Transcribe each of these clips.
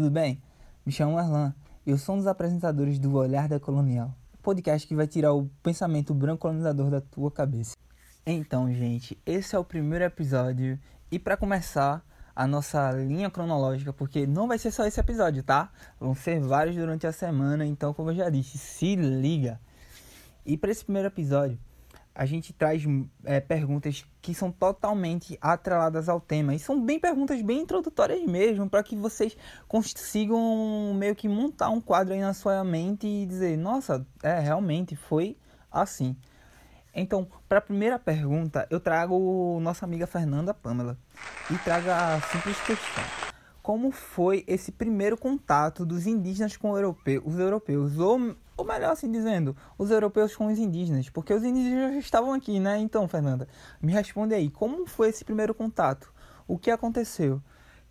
tudo bem? Me chamo Erlan eu sou um dos apresentadores do Olhar da Colonial, podcast que vai tirar o pensamento branco colonizador da tua cabeça. Então, gente, esse é o primeiro episódio e para começar a nossa linha cronológica, porque não vai ser só esse episódio, tá? Vão ser vários durante a semana, então, como eu já disse, se liga. E para esse primeiro episódio, a gente traz é, perguntas que são totalmente atreladas ao tema. E são bem perguntas bem introdutórias mesmo, para que vocês consigam meio que montar um quadro aí na sua mente e dizer: nossa, é, realmente foi assim. Então, para a primeira pergunta, eu trago nossa amiga Fernanda Pamela e trago a simples questão: como foi esse primeiro contato dos indígenas com europeu, os europeus? Ou ou melhor assim dizendo, os europeus com os indígenas, porque os indígenas já estavam aqui, né? Então, Fernanda, me responde aí, como foi esse primeiro contato? O que aconteceu?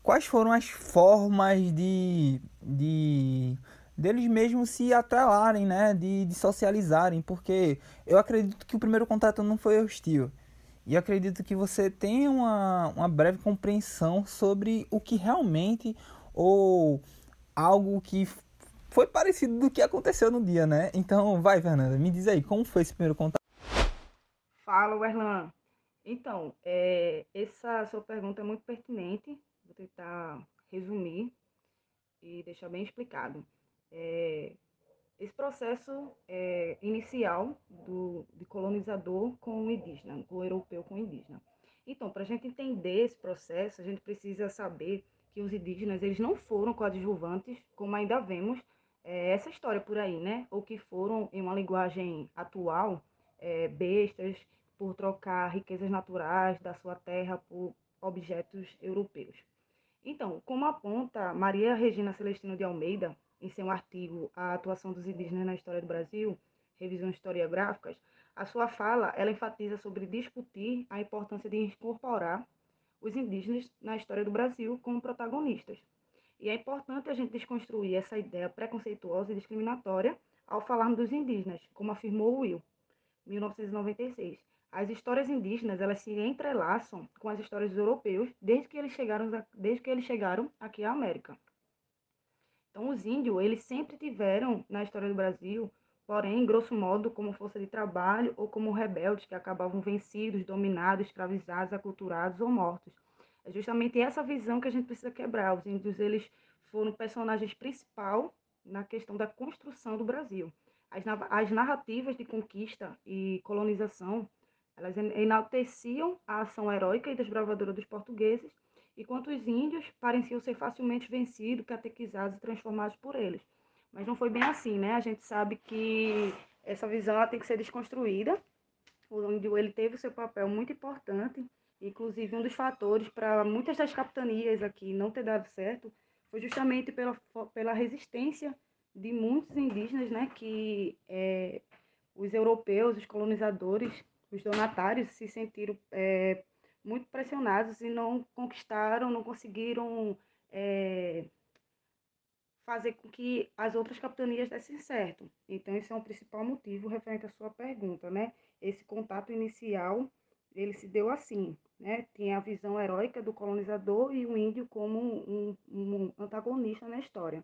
Quais foram as formas de, de deles mesmos se atrelarem, né? De, de socializarem, porque eu acredito que o primeiro contato não foi hostil. E acredito que você tenha uma, uma breve compreensão sobre o que realmente ou algo que foi parecido do que aconteceu no dia, né? Então, vai, Fernanda, me diz aí, como foi esse primeiro contato? Fala, Werlan. Então, é, essa sua pergunta é muito pertinente. Vou tentar resumir e deixar bem explicado. É, esse processo é, inicial do, de colonizador com o indígena, o europeu com o indígena. Então, para a gente entender esse processo, a gente precisa saber que os indígenas eles não foram coadjuvantes, como ainda vemos é, essa história por aí, né? Ou que foram, em uma linguagem atual, é, bestas por trocar riquezas naturais da sua terra por objetos europeus. Então, como aponta Maria Regina Celestino de Almeida, em seu artigo A Atuação dos Indígenas na História do Brasil, Revisões Historiográficas, a sua fala ela enfatiza sobre discutir a importância de incorporar os indígenas na história do Brasil como protagonistas, e é importante a gente desconstruir essa ideia preconceituosa e discriminatória ao falarmos dos indígenas, como afirmou Will, 1996. As histórias indígenas, elas se entrelaçam com as histórias dos europeus desde que eles chegaram, desde que eles chegaram aqui à América. Então, os índios, eles sempre tiveram na história do Brasil, porém, grosso modo, como força de trabalho ou como rebeldes que acabavam vencidos, dominados, escravizados, aculturados ou mortos é justamente essa visão que a gente precisa quebrar. Os índios eles foram personagens principal na questão da construção do Brasil. As, as narrativas de conquista e colonização, elas enalteciam a ação heróica e desbravadora dos portugueses, enquanto os índios pareciam ser facilmente vencidos, catequizados e transformados por eles. Mas não foi bem assim, né? A gente sabe que essa visão ela tem que ser desconstruída. O índio ele teve seu papel muito importante Inclusive, um dos fatores para muitas das capitanias aqui não ter dado certo foi justamente pela, pela resistência de muitos indígenas, né, que é, os europeus, os colonizadores, os donatários se sentiram é, muito pressionados e não conquistaram, não conseguiram é, fazer com que as outras capitanias dessem certo. Então, esse é um principal motivo referente à sua pergunta, né? Esse contato inicial, ele se deu assim, né? Tinha a visão heróica do colonizador e o índio como um, um antagonista na história.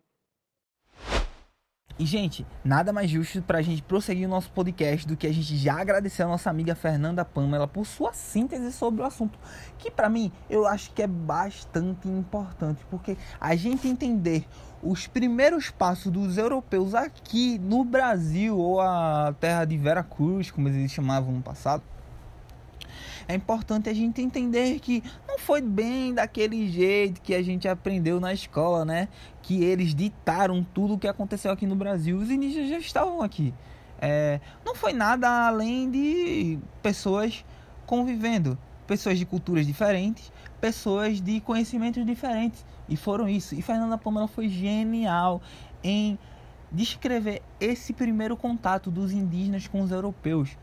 E, gente, nada mais justo para a gente prosseguir o nosso podcast do que a gente já agradecer a nossa amiga Fernanda Pamela por sua síntese sobre o assunto. Que, para mim, eu acho que é bastante importante, porque a gente entender os primeiros passos dos europeus aqui no Brasil, ou a terra de Vera Cruz, como eles chamavam no passado, é importante a gente entender que não foi bem daquele jeito que a gente aprendeu na escola, né? Que eles ditaram tudo o que aconteceu aqui no Brasil. Os indígenas já estavam aqui. É, não foi nada além de pessoas convivendo, pessoas de culturas diferentes, pessoas de conhecimentos diferentes. E foram isso. E Fernanda Pamela foi genial em descrever esse primeiro contato dos indígenas com os europeus.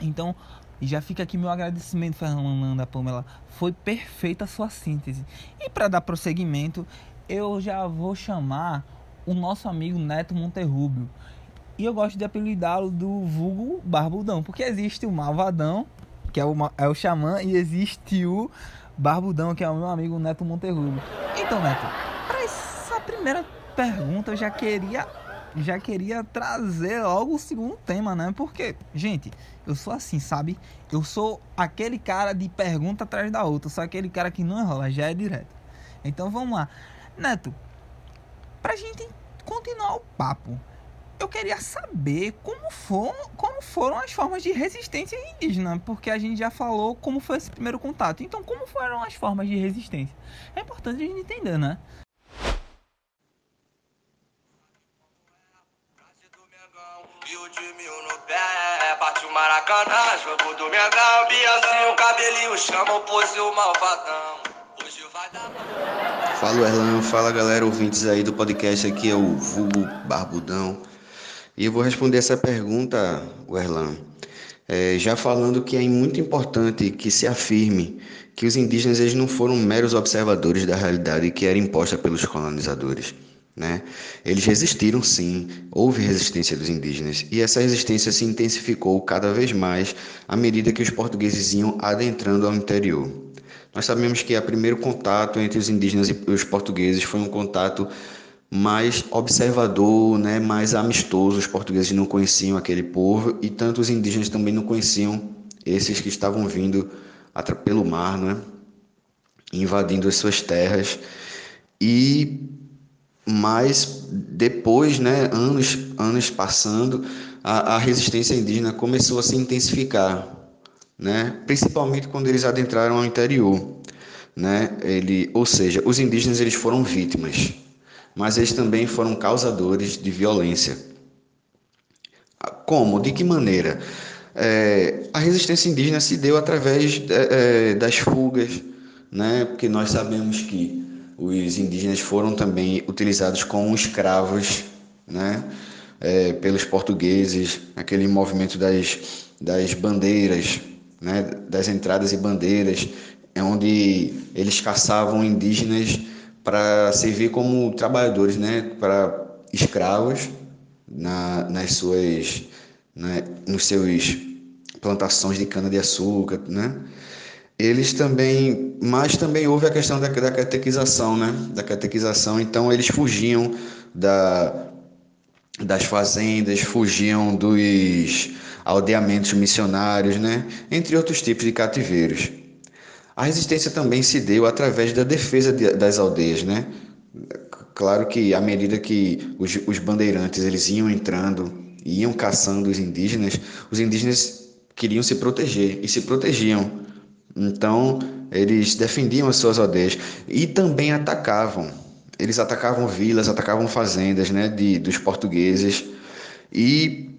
Então, e já fica aqui meu agradecimento, Fernanda Pamela. Foi perfeita a sua síntese. E para dar prosseguimento, eu já vou chamar o nosso amigo Neto Monterrubio. E eu gosto de apelidá-lo do vulgo Barbudão, porque existe o Malvadão, que é o, é o Xamã, e existe o Barbudão, que é o meu amigo Neto Monterrubio. Então, Neto, para essa primeira pergunta eu já queria já queria trazer logo o segundo tema, né? Porque, gente, eu sou assim, sabe? Eu sou aquele cara de pergunta atrás da outra, sou aquele cara que não enrola, já é direto. Então vamos lá. Neto, pra gente continuar o papo, eu queria saber como foram, como foram as formas de resistência indígena, porque a gente já falou como foi esse primeiro contato. Então, como foram as formas de resistência? É importante a gente entender, né? Maracanã, jogo do Mengão, cabelinho, chama o malvadão. Hoje vai dar. Fala Erlan, fala galera ouvintes aí do podcast, aqui é o Vulgo Barbudão. E eu vou responder essa pergunta, Erlan, é, já falando que é muito importante que se afirme que os indígenas eles não foram meros observadores da realidade que era imposta pelos colonizadores. Né? Eles resistiram sim, houve resistência dos indígenas e essa resistência se intensificou cada vez mais à medida que os portugueses iam adentrando ao interior. Nós sabemos que o primeiro contato entre os indígenas e os portugueses foi um contato mais observador, né, mais amistoso. Os portugueses não conheciam aquele povo e tanto os indígenas também não conheciam esses que estavam vindo pelo mar, né, invadindo as suas terras. E mas depois, né, anos, anos passando, a, a resistência indígena começou a se intensificar, né, principalmente quando eles adentraram ao interior, né, ele, ou seja, os indígenas eles foram vítimas mas eles também foram causadores de violência. Como? De que maneira? É, a resistência indígena se deu através é, é, das fugas, né? porque nós sabemos que os indígenas foram também utilizados como escravos né? É, pelos portugueses, aquele movimento das, das bandeiras, né? das entradas e bandeiras, é onde eles caçavam indígenas para servir como trabalhadores, né, para escravos na, nas suas, né, nos seus plantações de cana de açúcar, né? Eles também, mas também houve a questão da, da catequização, né? Da catequização, então eles fugiam da das fazendas, fugiam dos aldeamentos missionários, né? Entre outros tipos de cativeiros. A resistência também se deu através da defesa de, das aldeias, né? Claro que à medida que os, os bandeirantes eles iam entrando, iam caçando os indígenas, os indígenas queriam se proteger e se protegiam. Então, eles defendiam as suas aldeias e também atacavam. Eles atacavam vilas, atacavam fazendas, né, de dos portugueses. E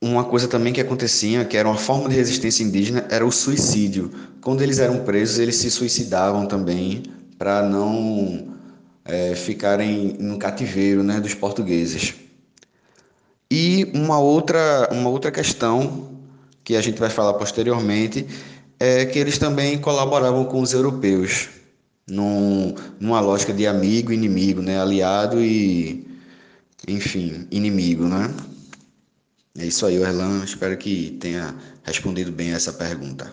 uma coisa também que acontecia, que era uma forma de resistência indígena, era o suicídio. Quando eles eram presos, eles se suicidavam também para não é, ficarem no cativeiro né, dos portugueses. E uma outra, uma outra questão que a gente vai falar posteriormente é que eles também colaboravam com os europeus, num, numa lógica de amigo e inimigo, né? aliado e, enfim, inimigo. Né? É isso aí, Erlan. Espero que tenha respondido bem essa pergunta.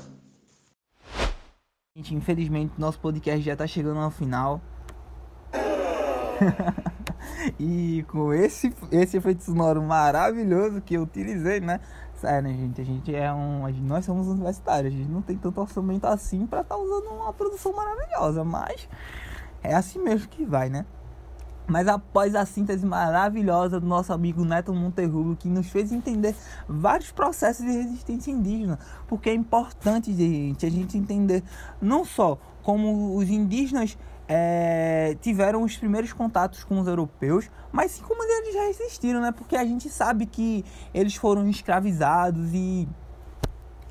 Gente, infelizmente nosso podcast já está chegando ao final. e com esse, esse efeito sonoro maravilhoso que eu utilizei, né? Sério, né, gente? A gente é um. Nós somos universitários, a gente não tem tanto orçamento assim para estar tá usando uma produção maravilhosa, mas é assim mesmo que vai, né? Mas após a síntese maravilhosa do nosso amigo Neto Monterrulo, que nos fez entender vários processos de resistência indígena, porque é importante, gente, a gente entender não só como os indígenas é, tiveram os primeiros contatos com os europeus, mas sim como eles já resistiram, né? Porque a gente sabe que eles foram escravizados e,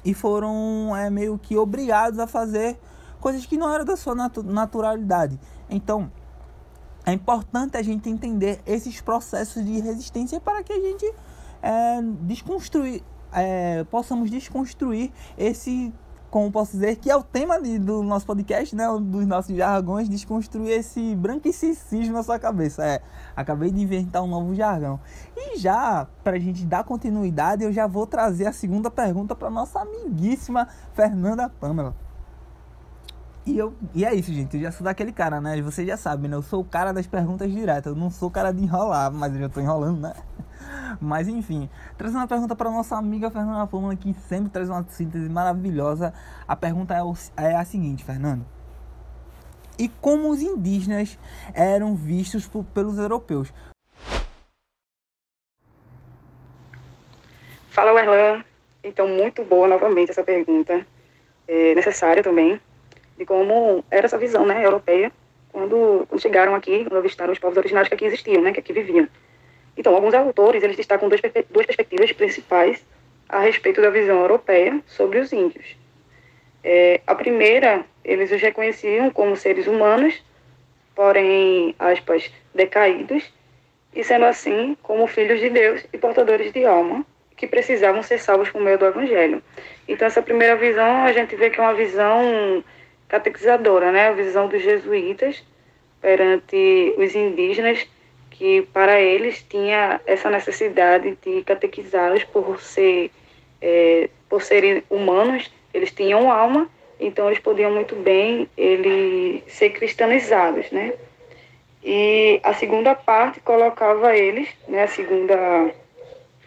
e foram é, meio que obrigados a fazer coisas que não eram da sua natu naturalidade. Então, é importante a gente entender esses processos de resistência para que a gente é, desconstruir, é, possamos desconstruir esse, como posso dizer, que é o tema de, do nosso podcast, né, dos nossos jargões, desconstruir esse branquicismo na sua cabeça. É, acabei de inventar um novo jargão. E já, para gente dar continuidade, eu já vou trazer a segunda pergunta para nossa amiguíssima Fernanda Pamela. E, eu, e é isso, gente. Eu já sou daquele cara, né? Vocês já sabem, né? Eu sou o cara das perguntas diretas. Eu não sou o cara de enrolar, mas eu já tô enrolando, né? Mas enfim, trazendo uma pergunta para nossa amiga Fernanda Fórmula, que sempre traz uma síntese maravilhosa. A pergunta é, o, é a seguinte, Fernando. E como os indígenas eram vistos por, pelos europeus? Fala, Werlan. Então, muito boa novamente essa pergunta. É necessária também, de como era essa visão né, europeia quando, quando chegaram aqui, quando avistaram os povos originários que aqui existiam, né, que aqui viviam. Então, alguns autores eles destacam duas, duas perspectivas principais a respeito da visão europeia sobre os índios. É, a primeira, eles os reconheciam como seres humanos, porém, aspas, decaídos, e sendo assim, como filhos de Deus e portadores de alma, que precisavam ser salvos por meio do Evangelho. Então, essa primeira visão, a gente vê que é uma visão catequizadora, né? A visão dos jesuítas perante os indígenas, que para eles tinha essa necessidade de catequizá-los por ser é, por serem humanos, eles tinham alma, então eles podiam muito bem ele ser cristianizados, né? E a segunda parte colocava eles, né, a segunda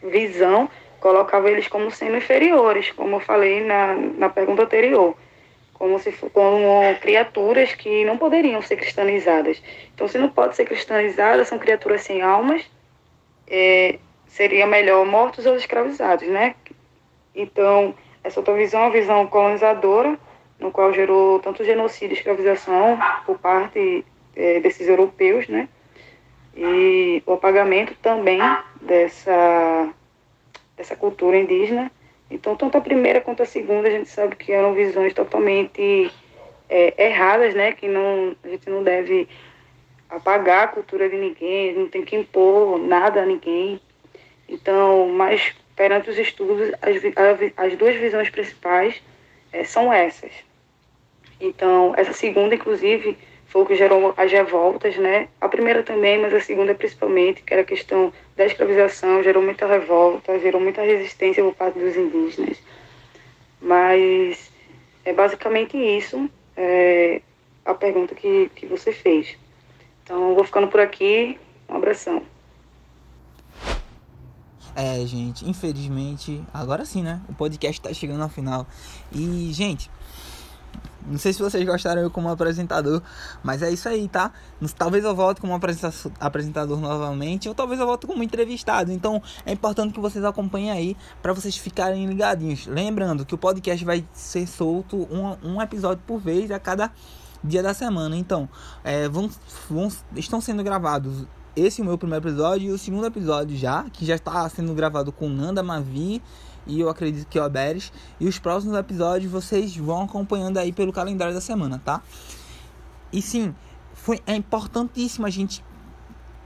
visão colocava eles como sendo inferiores, como eu falei na, na pergunta anterior, como se como criaturas que não poderiam ser cristianizadas. Então, se não pode ser cristianizada, são criaturas sem almas, é, seria melhor mortos ou escravizados, né? Então, essa outra visão é uma visão colonizadora, no qual gerou tanto genocídio e escravização por parte é, desses europeus, né? E o apagamento também dessa dessa cultura indígena. Então, tanto a primeira quanto a segunda, a gente sabe que eram visões totalmente é, erradas, né? Que não, a gente não deve apagar a cultura de ninguém, não tem que impor nada a ninguém. Então, mas perante os estudos, as, as duas visões principais é, são essas. Então, essa segunda, inclusive, foi o que gerou as revoltas, né? A primeira também, mas a segunda principalmente, que era a questão da escravização, gerou muita revolta, gerou muita resistência por parte dos indígenas. Mas é basicamente isso, é, a pergunta que, que você fez. Então, vou ficando por aqui. Um abração. É, gente, infelizmente, agora sim, né? O podcast tá chegando ao final. E, gente, não sei se vocês gostaram eu como apresentador, mas é isso aí, tá? Talvez eu volte como apresentador novamente, ou talvez eu volte como entrevistado. Então é importante que vocês acompanhem aí para vocês ficarem ligadinhos. Lembrando que o podcast vai ser solto um, um episódio por vez a cada dia da semana. Então, é, vão, vão, estão sendo gravados esse é o meu primeiro episódio e o segundo episódio já, que já está sendo gravado com Nanda Mavi e eu acredito que o Oberes. E os próximos episódios vocês vão acompanhando aí pelo calendário da semana, tá? E sim, foi, é importantíssimo a gente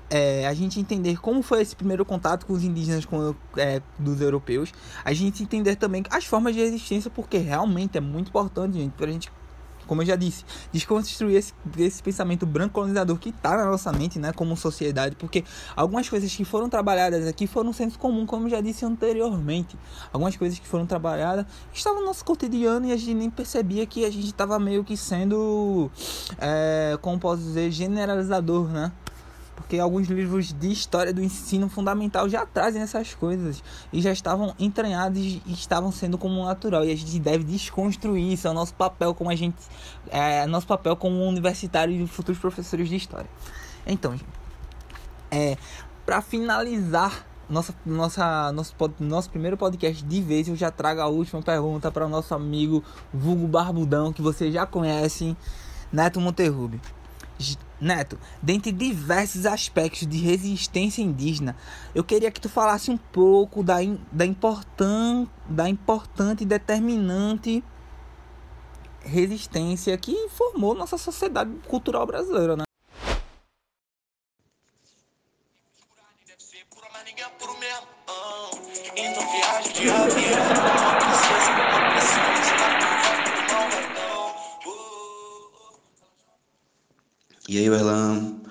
é, a gente entender como foi esse primeiro contato com os indígenas com, é, dos europeus, a gente entender também as formas de resistência, porque realmente é muito importante, gente, para a gente como eu já disse, desconstruir esse, esse pensamento branco colonizador que está na nossa mente, né, como sociedade, porque algumas coisas que foram trabalhadas aqui foram senso comum, como eu já disse anteriormente. Algumas coisas que foram trabalhadas estavam no nosso cotidiano e a gente nem percebia que a gente estava meio que sendo, é, como posso dizer, generalizador, né? Porque alguns livros de história do ensino fundamental já trazem essas coisas e já estavam entranhados e estavam sendo como natural e a gente deve desconstruir isso é o nosso papel como a gente é nosso papel como universitário e futuros professores de história então é para finalizar nossa, nossa, nosso, nosso primeiro podcast de vez, eu já trago a última pergunta para o nosso amigo Vulgo Barbudão, que vocês já conhecem, Neto Monterrube. Neto, dentre diversos aspectos de resistência indígena, eu queria que tu falasse um pouco da, da, importan, da importante e determinante resistência que formou nossa sociedade cultural brasileira, né? Então viagem de avião, E aí, Erlan?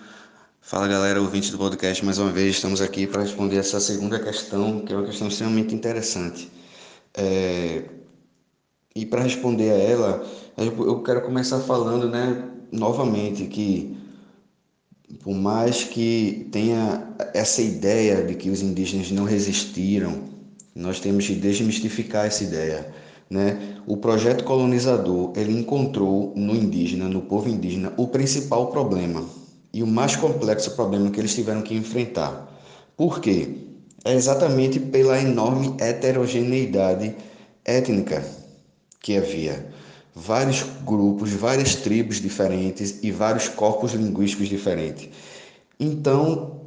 Fala galera, ouvinte do podcast, mais uma vez estamos aqui para responder essa segunda questão, que é uma questão extremamente interessante. É... E para responder a ela, eu quero começar falando, né, novamente que por mais que tenha essa ideia de que os indígenas não resistiram, nós temos que desmistificar essa ideia, né? O projeto colonizador, ele encontrou no indígena, no povo indígena, o principal problema e o mais complexo problema que eles tiveram que enfrentar. Por quê? É exatamente pela enorme heterogeneidade étnica que havia. Vários grupos, várias tribos diferentes e vários corpos linguísticos diferentes. Então,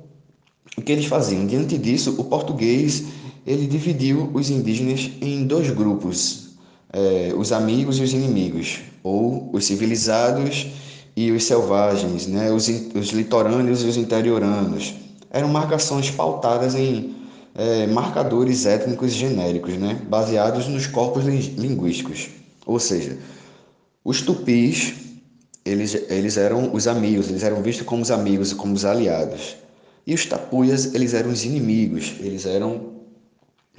o que eles faziam? Diante disso, o português ele dividiu os indígenas em dois grupos, é, os amigos e os inimigos, ou os civilizados e os selvagens, né? os, os litorâneos e os interioranos. Eram marcações pautadas em é, marcadores étnicos genéricos, né, baseados nos corpos linguísticos. Ou seja, os tupis, eles, eles eram os amigos, eles eram vistos como os amigos e como os aliados. E os tapuias, eles eram os inimigos, eles eram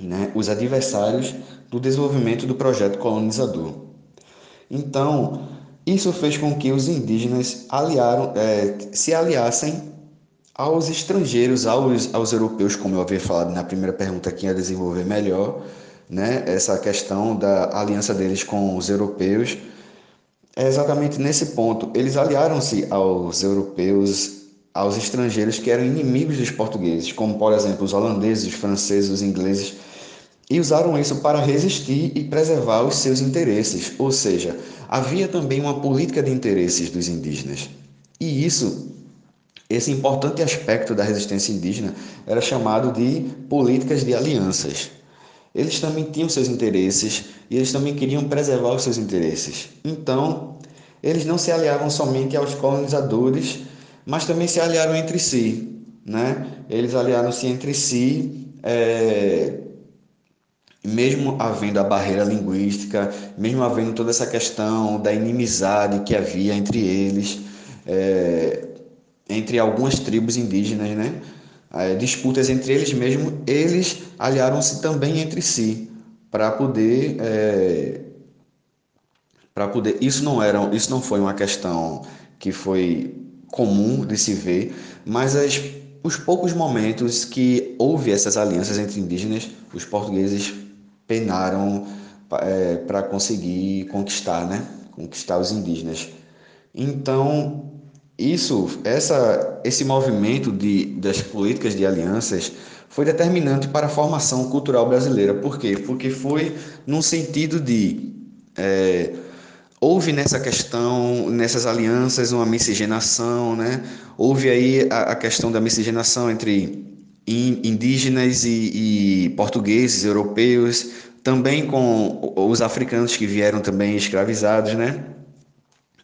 né, os adversários do desenvolvimento do projeto colonizador. Então, isso fez com que os indígenas aliaram, é, se aliassem aos estrangeiros, aos, aos europeus, como eu havia falado na primeira pergunta, quem ia desenvolver melhor, né, essa questão da aliança deles com os europeus, é exatamente nesse ponto. Eles aliaram-se aos europeus, aos estrangeiros que eram inimigos dos portugueses, como por exemplo os holandeses, os franceses, os ingleses, e usaram isso para resistir e preservar os seus interesses. Ou seja, havia também uma política de interesses dos indígenas. E isso esse importante aspecto da resistência indígena era chamado de políticas de alianças. Eles também tinham seus interesses e eles também queriam preservar os seus interesses. Então, eles não se aliavam somente aos colonizadores, mas também se aliaram entre si. Né? Eles aliaram-se entre si, é, mesmo havendo a barreira linguística, mesmo havendo toda essa questão da inimizade que havia entre eles. É, entre algumas tribos indígenas, né? É, disputas entre eles mesmos, eles aliaram-se também entre si para poder é, para poder isso não era isso não foi uma questão que foi comum de se ver, mas as, os poucos momentos que houve essas alianças entre indígenas, os portugueses penaram é, para conseguir conquistar, né? Conquistar os indígenas. Então, isso, essa, esse movimento de, das políticas de alianças foi determinante para a formação cultural brasileira. Por quê? Porque foi num sentido de é, houve nessa questão, nessas alianças, uma miscigenação, né? Houve aí a, a questão da miscigenação entre indígenas e, e, portugueses, europeus, também com os africanos que vieram também escravizados, né?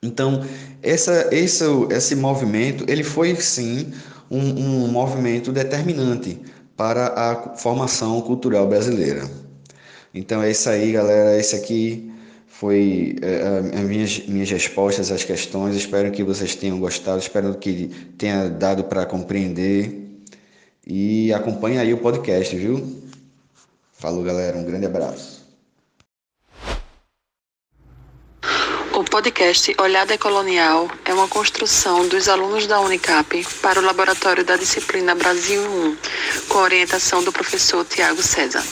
Então, essa, esse, esse movimento, ele foi sim um, um movimento determinante para a formação cultural brasileira. Então é isso aí, galera. Esse aqui foi é, as minhas, minhas respostas às questões. Espero que vocês tenham gostado, espero que tenha dado para compreender. E acompanhe aí o podcast, viu? Falou, galera. Um grande abraço. O podcast Olhada Colonial é uma construção dos alunos da Unicap para o laboratório da disciplina Brasil 1, com orientação do professor Tiago César.